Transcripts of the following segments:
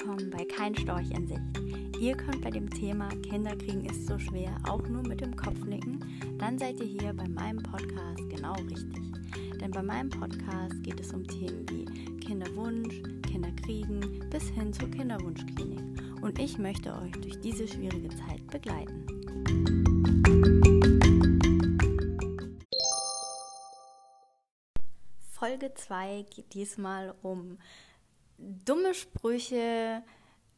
willkommen bei Kein Storch in Sicht. Ihr könnt bei dem Thema Kinderkriegen ist so schwer auch nur mit dem Kopf nicken, dann seid ihr hier bei meinem Podcast genau richtig. Denn bei meinem Podcast geht es um Themen wie Kinderwunsch, Kinderkriegen bis hin zur Kinderwunschklinik. Und ich möchte euch durch diese schwierige Zeit begleiten. Folge 2 geht diesmal um dumme Sprüche,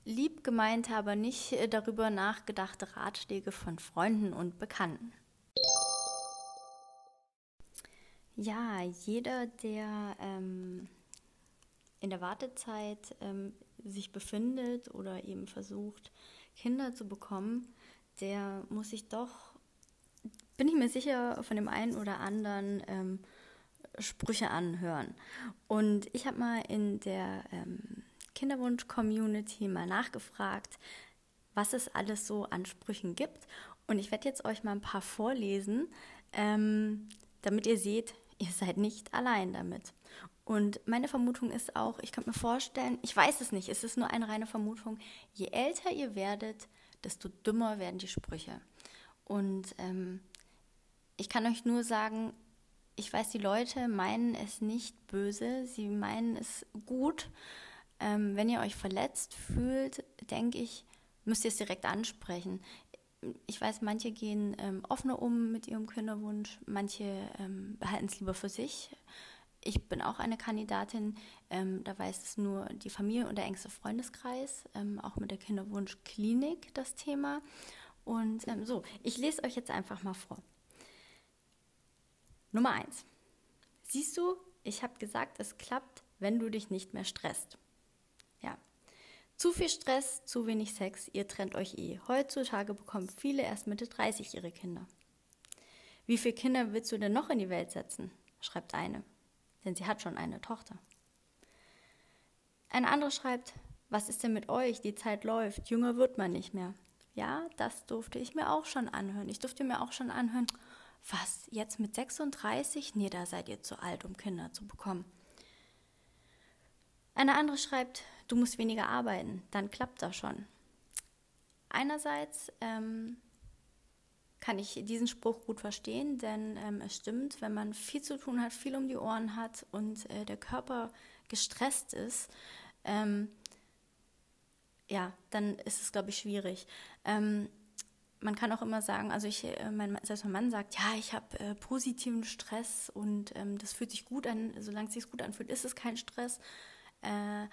lieb gemeinte, aber nicht äh, darüber nachgedachte Ratschläge von Freunden und Bekannten. Ja, jeder, der ähm, in der Wartezeit ähm, sich befindet oder eben versucht, Kinder zu bekommen, der muss sich doch, bin ich mir sicher, von dem einen oder anderen ähm, Sprüche anhören. Und ich habe mal in der ähm, Kinderwunsch-Community mal nachgefragt, was es alles so an Sprüchen gibt. Und ich werde jetzt euch mal ein paar vorlesen, ähm, damit ihr seht, ihr seid nicht allein damit. Und meine Vermutung ist auch, ich könnte mir vorstellen, ich weiß es nicht, es ist nur eine reine Vermutung, je älter ihr werdet, desto dümmer werden die Sprüche. Und ähm, ich kann euch nur sagen, ich weiß, die Leute meinen es nicht böse, sie meinen es gut. Ähm, wenn ihr euch verletzt fühlt, denke ich, müsst ihr es direkt ansprechen. Ich weiß, manche gehen ähm, offener um mit ihrem Kinderwunsch, manche ähm, behalten es lieber für sich. Ich bin auch eine Kandidatin, ähm, da weiß es nur die Familie und der engste Freundeskreis, ähm, auch mit der Kinderwunschklinik das Thema. Und ähm, so, ich lese euch jetzt einfach mal vor. Nummer eins. Siehst du, ich habe gesagt, es klappt, wenn du dich nicht mehr stresst. Ja. Zu viel Stress, zu wenig Sex, ihr trennt euch eh. Heutzutage bekommen viele erst Mitte 30 ihre Kinder. Wie viele Kinder willst du denn noch in die Welt setzen? schreibt eine, denn sie hat schon eine Tochter. Eine andere schreibt, was ist denn mit euch? Die Zeit läuft, jünger wird man nicht mehr. Ja, das durfte ich mir auch schon anhören. Ich durfte mir auch schon anhören, was, jetzt mit 36? Nee, da seid ihr zu alt, um Kinder zu bekommen. Eine andere schreibt, du musst weniger arbeiten, dann klappt das schon. Einerseits ähm, kann ich diesen Spruch gut verstehen, denn ähm, es stimmt, wenn man viel zu tun hat, viel um die Ohren hat und äh, der Körper gestresst ist, ähm, ja, dann ist es, glaube ich, schwierig. Ähm, man kann auch immer sagen, also ich, äh, mein, selbst mein Mann sagt, ja, ich habe äh, positiven Stress und ähm, das fühlt sich gut an, solange es sich gut anfühlt, ist es kein Stress. Äh,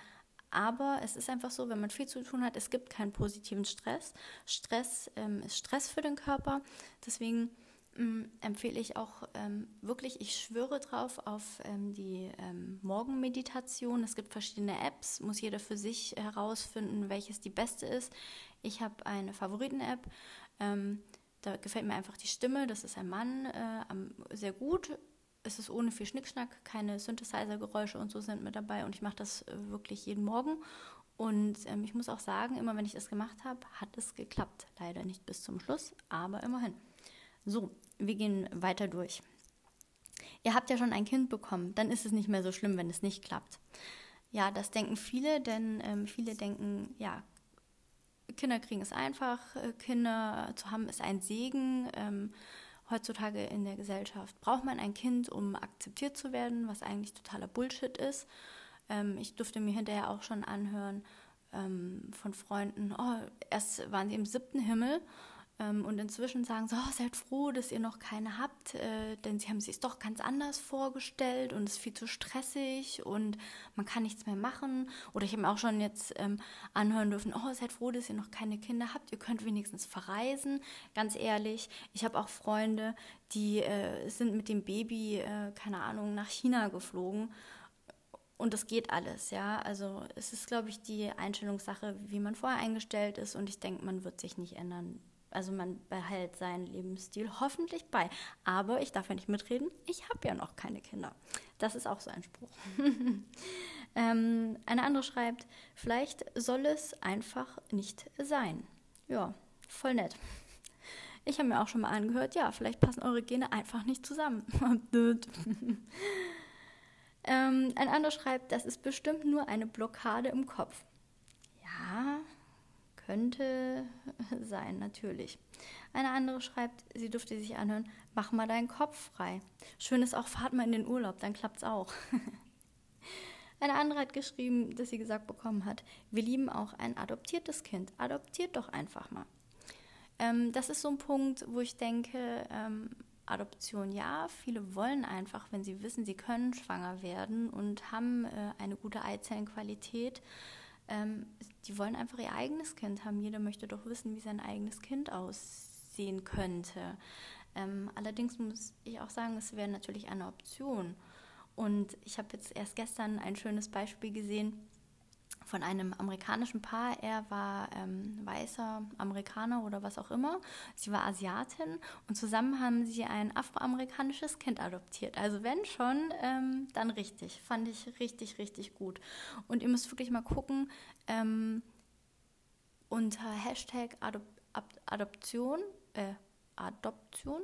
aber es ist einfach so, wenn man viel zu tun hat, es gibt keinen positiven Stress. Stress ähm, ist Stress für den Körper. Deswegen ähm, empfehle ich auch ähm, wirklich, ich schwöre drauf auf ähm, die ähm, Morgenmeditation. Es gibt verschiedene Apps, muss jeder für sich herausfinden, welches die beste ist. Ich habe eine Favoriten-App. Ähm, da gefällt mir einfach die Stimme, das ist ein Mann, äh, sehr gut. Es ist ohne viel Schnickschnack, keine Synthesizer-Geräusche und so sind mit dabei und ich mache das äh, wirklich jeden Morgen. Und ähm, ich muss auch sagen, immer wenn ich das gemacht habe, hat es geklappt. Leider nicht bis zum Schluss, aber immerhin. So, wir gehen weiter durch. Ihr habt ja schon ein Kind bekommen, dann ist es nicht mehr so schlimm, wenn es nicht klappt. Ja, das denken viele, denn ähm, viele denken, ja, Kinder kriegen ist einfach, äh, Kinder zu haben ist ein Segen. Ähm, heutzutage in der Gesellschaft braucht man ein Kind, um akzeptiert zu werden, was eigentlich totaler Bullshit ist. Ähm, ich durfte mir hinterher auch schon anhören ähm, von Freunden, oh, erst waren sie im siebten Himmel und inzwischen sagen sie, oh, seid froh, dass ihr noch keine habt, äh, denn sie haben sich doch ganz anders vorgestellt und es ist viel zu stressig und man kann nichts mehr machen. Oder ich habe mir auch schon jetzt ähm, anhören dürfen, oh, seid froh, dass ihr noch keine Kinder habt, ihr könnt wenigstens verreisen. Ganz ehrlich, ich habe auch Freunde, die äh, sind mit dem Baby, äh, keine Ahnung, nach China geflogen und das geht alles, ja. Also es ist, glaube ich, die Einstellungssache, wie man vorher eingestellt ist und ich denke, man wird sich nicht ändern also man behält seinen Lebensstil hoffentlich bei. Aber ich darf ja nicht mitreden, ich habe ja noch keine Kinder. Das ist auch so ein Spruch. ähm, eine andere schreibt, vielleicht soll es einfach nicht sein. Ja, voll nett. Ich habe mir auch schon mal angehört, ja, vielleicht passen eure Gene einfach nicht zusammen. ähm, ein anderer schreibt, das ist bestimmt nur eine Blockade im Kopf. Könnte sein, natürlich. Eine andere schreibt, sie dürfte sich anhören, mach mal deinen Kopf frei. Schön ist auch, fahrt mal in den Urlaub, dann klappt's auch. Eine andere hat geschrieben, dass sie gesagt bekommen hat, wir lieben auch ein adoptiertes Kind. Adoptiert doch einfach mal. Ähm, das ist so ein Punkt, wo ich denke, ähm, Adoption ja, viele wollen einfach, wenn sie wissen, sie können schwanger werden und haben äh, eine gute Eizellenqualität, ähm, die wollen einfach ihr eigenes Kind haben. Jeder möchte doch wissen, wie sein eigenes Kind aussehen könnte. Ähm, allerdings muss ich auch sagen, es wäre natürlich eine Option. Und ich habe jetzt erst gestern ein schönes Beispiel gesehen von einem amerikanischen Paar. Er war ähm, weißer Amerikaner oder was auch immer. Sie war Asiatin und zusammen haben sie ein afroamerikanisches Kind adoptiert. Also wenn schon, ähm, dann richtig. Fand ich richtig, richtig gut. Und ihr müsst wirklich mal gucken, ähm, unter Hashtag Adop Adoption, äh, Adoption,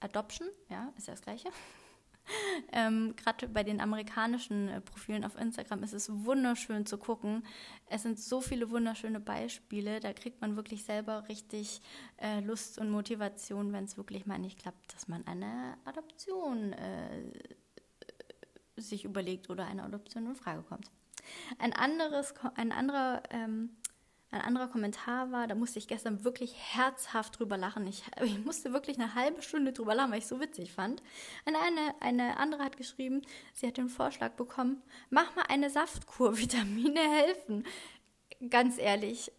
Adoption, ja, ist ja das gleiche. Ähm, Gerade bei den amerikanischen äh, Profilen auf Instagram ist es wunderschön zu gucken. Es sind so viele wunderschöne Beispiele. Da kriegt man wirklich selber richtig äh, Lust und Motivation, wenn es wirklich mal nicht klappt, dass man eine Adoption äh, sich überlegt oder eine Adoption in Frage kommt. Ein anderes, ein anderer ähm, ein anderer Kommentar war, da musste ich gestern wirklich herzhaft drüber lachen. Ich, ich musste wirklich eine halbe Stunde drüber lachen, weil ich es so witzig fand. Eine, eine, eine andere hat geschrieben, sie hat den Vorschlag bekommen, mach mal eine Saftkur, Vitamine helfen. Ganz ehrlich,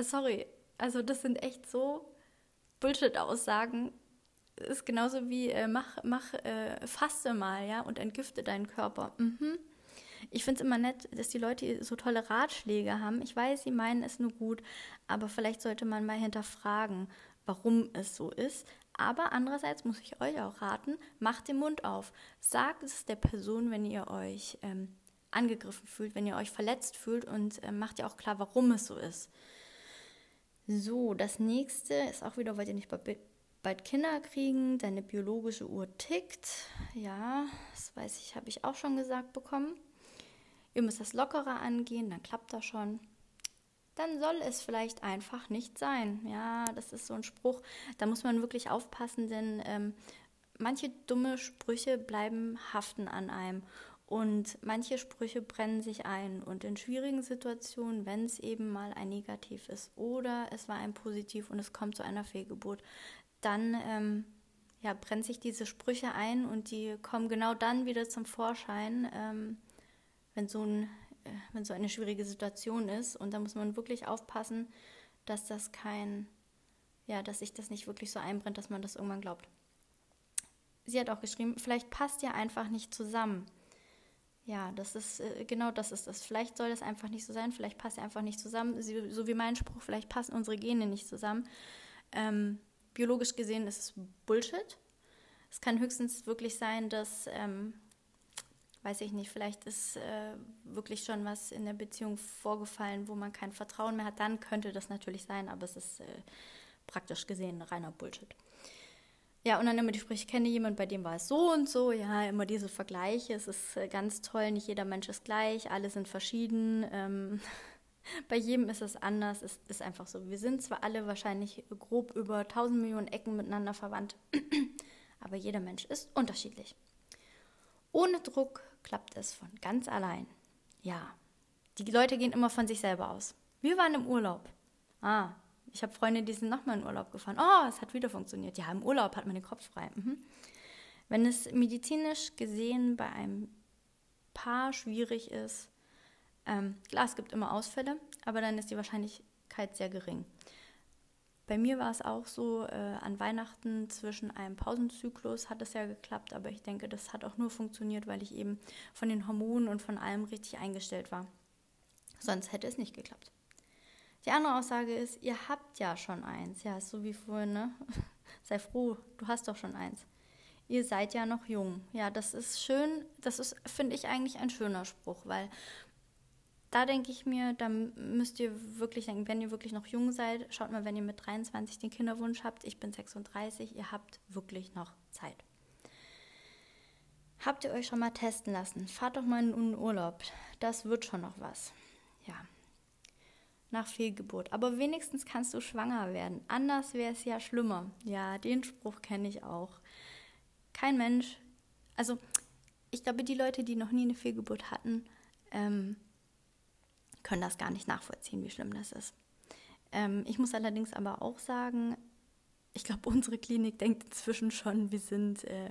sorry, also das sind echt so Bullshit-Aussagen. Ist genauso wie äh, mach, mach äh, faste mal, ja, und entgifte deinen Körper. Mhm. Ich finde es immer nett, dass die Leute so tolle Ratschläge haben. Ich weiß, sie meinen es nur gut, aber vielleicht sollte man mal hinterfragen, warum es so ist. Aber andererseits muss ich euch auch raten, macht den Mund auf. Sagt es der Person, wenn ihr euch ähm, angegriffen fühlt, wenn ihr euch verletzt fühlt und äh, macht ihr auch klar, warum es so ist. So, das nächste ist auch wieder, wollt ihr nicht bald Kinder kriegen, deine biologische Uhr tickt. Ja, das weiß ich, habe ich auch schon gesagt bekommen ihr müsst das lockerer angehen, dann klappt das schon. Dann soll es vielleicht einfach nicht sein. Ja, das ist so ein Spruch, da muss man wirklich aufpassen, denn ähm, manche dumme Sprüche bleiben haften an einem. Und manche Sprüche brennen sich ein. Und in schwierigen Situationen, wenn es eben mal ein Negativ ist oder es war ein Positiv und es kommt zu einer Fehlgeburt, dann ähm, ja, brennen sich diese Sprüche ein und die kommen genau dann wieder zum Vorschein, ähm, wenn so, ein, äh, wenn so eine schwierige Situation ist. Und da muss man wirklich aufpassen, dass das kein, ja, dass sich das nicht wirklich so einbrennt, dass man das irgendwann glaubt. Sie hat auch geschrieben, vielleicht passt ihr einfach nicht zusammen. Ja, das ist äh, genau das ist das. Vielleicht soll das einfach nicht so sein, vielleicht passt ihr einfach nicht zusammen. So wie mein Spruch, vielleicht passen unsere Gene nicht zusammen. Ähm, biologisch gesehen ist es Bullshit. Es kann höchstens wirklich sein, dass ähm, weiß ich nicht, vielleicht ist äh, wirklich schon was in der Beziehung vorgefallen, wo man kein Vertrauen mehr hat, dann könnte das natürlich sein, aber es ist äh, praktisch gesehen reiner Bullshit. Ja, und dann immer die Sprüche, ich kenne jemanden, bei dem war es so und so, ja, immer diese Vergleiche, es ist äh, ganz toll, nicht jeder Mensch ist gleich, alle sind verschieden, ähm, bei jedem ist es anders, es ist einfach so. Wir sind zwar alle wahrscheinlich grob über 1000 Millionen Ecken miteinander verwandt, aber jeder Mensch ist unterschiedlich. Ohne Druck klappt es von ganz allein. Ja, die Leute gehen immer von sich selber aus. Wir waren im Urlaub. Ah, ich habe Freunde, die sind nochmal in Urlaub gefahren. Oh, es hat wieder funktioniert. Ja, im Urlaub hat man den Kopf frei. Mhm. Wenn es medizinisch gesehen bei einem Paar schwierig ist, ähm, klar, es gibt immer Ausfälle, aber dann ist die Wahrscheinlichkeit sehr gering. Bei mir war es auch so, äh, an Weihnachten zwischen einem Pausenzyklus hat es ja geklappt, aber ich denke, das hat auch nur funktioniert, weil ich eben von den Hormonen und von allem richtig eingestellt war. Sonst hätte es nicht geklappt. Die andere Aussage ist, ihr habt ja schon eins. Ja, so wie vorhin, ne? Sei froh, du hast doch schon eins. Ihr seid ja noch jung. Ja, das ist schön. Das ist, finde ich, eigentlich ein schöner Spruch, weil da denke ich mir, da müsst ihr wirklich denken, wenn ihr wirklich noch jung seid, schaut mal, wenn ihr mit 23 den Kinderwunsch habt, ich bin 36, ihr habt wirklich noch Zeit. Habt ihr euch schon mal testen lassen? Fahrt doch mal in den Urlaub. Das wird schon noch was. Ja. nach Fehlgeburt. Aber wenigstens kannst du schwanger werden. Anders wäre es ja schlimmer. Ja, den Spruch kenne ich auch. Kein Mensch, also ich glaube, die Leute, die noch nie eine Fehlgeburt hatten, ähm, können das gar nicht nachvollziehen, wie schlimm das ist. Ähm, ich muss allerdings aber auch sagen, ich glaube, unsere Klinik denkt inzwischen schon, wir sind äh,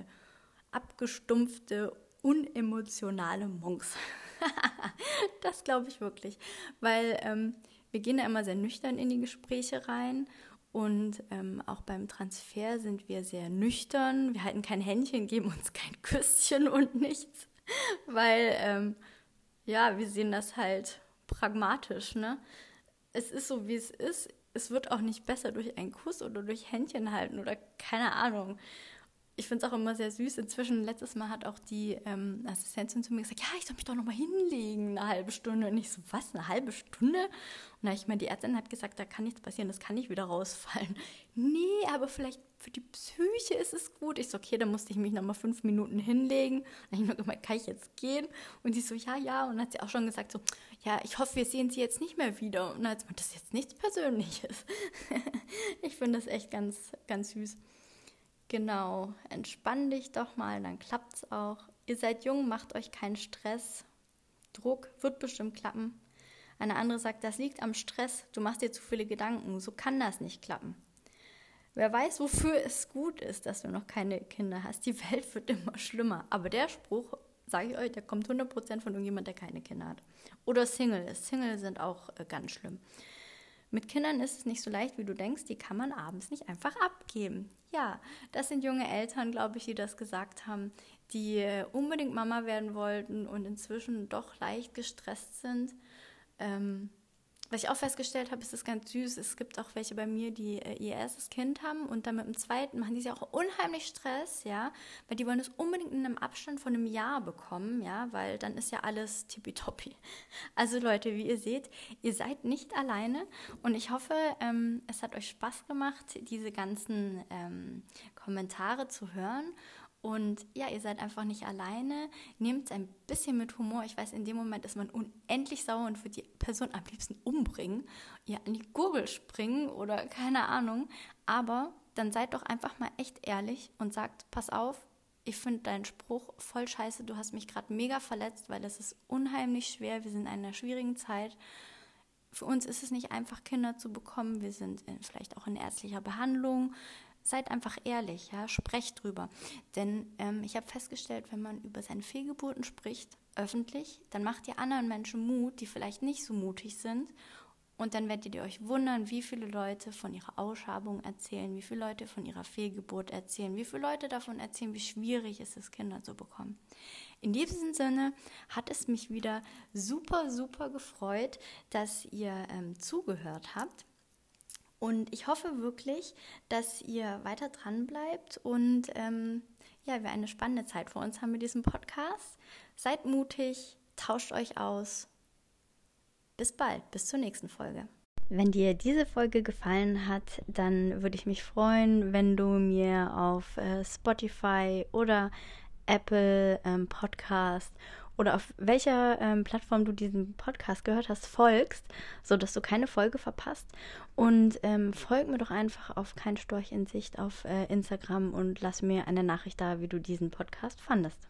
abgestumpfte, unemotionale Monks. das glaube ich wirklich, weil ähm, wir gehen da immer sehr nüchtern in die Gespräche rein und ähm, auch beim Transfer sind wir sehr nüchtern. Wir halten kein Händchen, geben uns kein Küsschen und nichts, weil ähm, ja, wir sehen das halt pragmatisch. Ne? Es ist so, wie es ist. Es wird auch nicht besser durch einen Kuss oder durch Händchen halten oder keine Ahnung ich finde es auch immer sehr süß. Inzwischen, letztes Mal hat auch die ähm, Assistentin zu mir gesagt, ja, ich soll mich doch noch mal hinlegen, eine halbe Stunde. Und ich so, was, eine halbe Stunde? Und da ich meine, die Ärztin hat gesagt, da kann nichts passieren, das kann nicht wieder rausfallen. Nee, aber vielleicht für die Psyche ist es gut. Ich so, okay, dann musste ich mich noch mal fünf Minuten hinlegen. Dann habe ich mir gemeint, kann ich jetzt gehen? Und sie so, ja, ja. Und dann hat sie auch schon gesagt so, ja, ich hoffe, wir sehen sie jetzt nicht mehr wieder. Und dann hat sie gesagt, das ist jetzt nichts Persönliches. ich finde das echt ganz, ganz süß. Genau, entspann dich doch mal, dann klappt's auch. Ihr seid jung, macht euch keinen Stress. Druck wird bestimmt klappen. Eine andere sagt, das liegt am Stress, du machst dir zu viele Gedanken, so kann das nicht klappen. Wer weiß, wofür es gut ist, dass du noch keine Kinder hast. Die Welt wird immer schlimmer. Aber der Spruch, sage ich euch, der kommt 100% von irgendjemand, der keine Kinder hat. Oder Single ist. Single sind auch äh, ganz schlimm. Mit Kindern ist es nicht so leicht, wie du denkst, die kann man abends nicht einfach abgeben. Ja, das sind junge Eltern, glaube ich, die das gesagt haben, die äh, unbedingt Mama werden wollten und inzwischen doch leicht gestresst sind. Ähm, was ich auch festgestellt habe, ist das ganz süß. Es gibt auch welche bei mir, die äh, ihr erstes Kind haben und dann mit dem zweiten machen die sich auch unheimlich Stress, ja, weil die wollen es unbedingt in einem Abstand von einem Jahr bekommen, ja, weil dann ist ja alles tippitoppi. Also Leute, wie ihr seht, ihr seid nicht alleine und ich hoffe, ähm, es hat euch Spaß gemacht, diese ganzen ähm, Kommentare zu hören und ja, ihr seid einfach nicht alleine. Nehmt es ein bisschen mit Humor. Ich weiß, in dem Moment ist man unendlich sauer und wird die Person am liebsten umbringen, ihr an die Gurgel springen oder keine Ahnung. Aber dann seid doch einfach mal echt ehrlich und sagt, pass auf, ich finde deinen Spruch voll scheiße, du hast mich gerade mega verletzt, weil es ist unheimlich schwer, wir sind in einer schwierigen Zeit. Für uns ist es nicht einfach, Kinder zu bekommen. Wir sind in, vielleicht auch in ärztlicher Behandlung seid einfach ehrlich, ja, sprecht drüber. Denn ähm, ich habe festgestellt, wenn man über seine Fehlgeburten spricht, öffentlich, dann macht ihr anderen Menschen Mut, die vielleicht nicht so mutig sind. Und dann werdet ihr euch wundern, wie viele Leute von ihrer Ausschabung erzählen, wie viele Leute von ihrer Fehlgeburt erzählen, wie viele Leute davon erzählen, wie schwierig es ist, Kinder zu bekommen. In diesem Sinne hat es mich wieder super, super gefreut, dass ihr ähm, zugehört habt. Und ich hoffe wirklich, dass ihr weiter dran bleibt und ähm, ja, wir eine spannende Zeit vor uns haben mit diesem Podcast. Seid mutig, tauscht euch aus. Bis bald, bis zur nächsten Folge. Wenn dir diese Folge gefallen hat, dann würde ich mich freuen, wenn du mir auf äh, Spotify oder Apple ähm, Podcast oder auf welcher ähm, Plattform du diesen Podcast gehört hast, folgst, sodass du keine Folge verpasst. Und ähm, folg mir doch einfach auf Kein Storch in Sicht auf äh, Instagram und lass mir eine Nachricht da, wie du diesen Podcast fandest.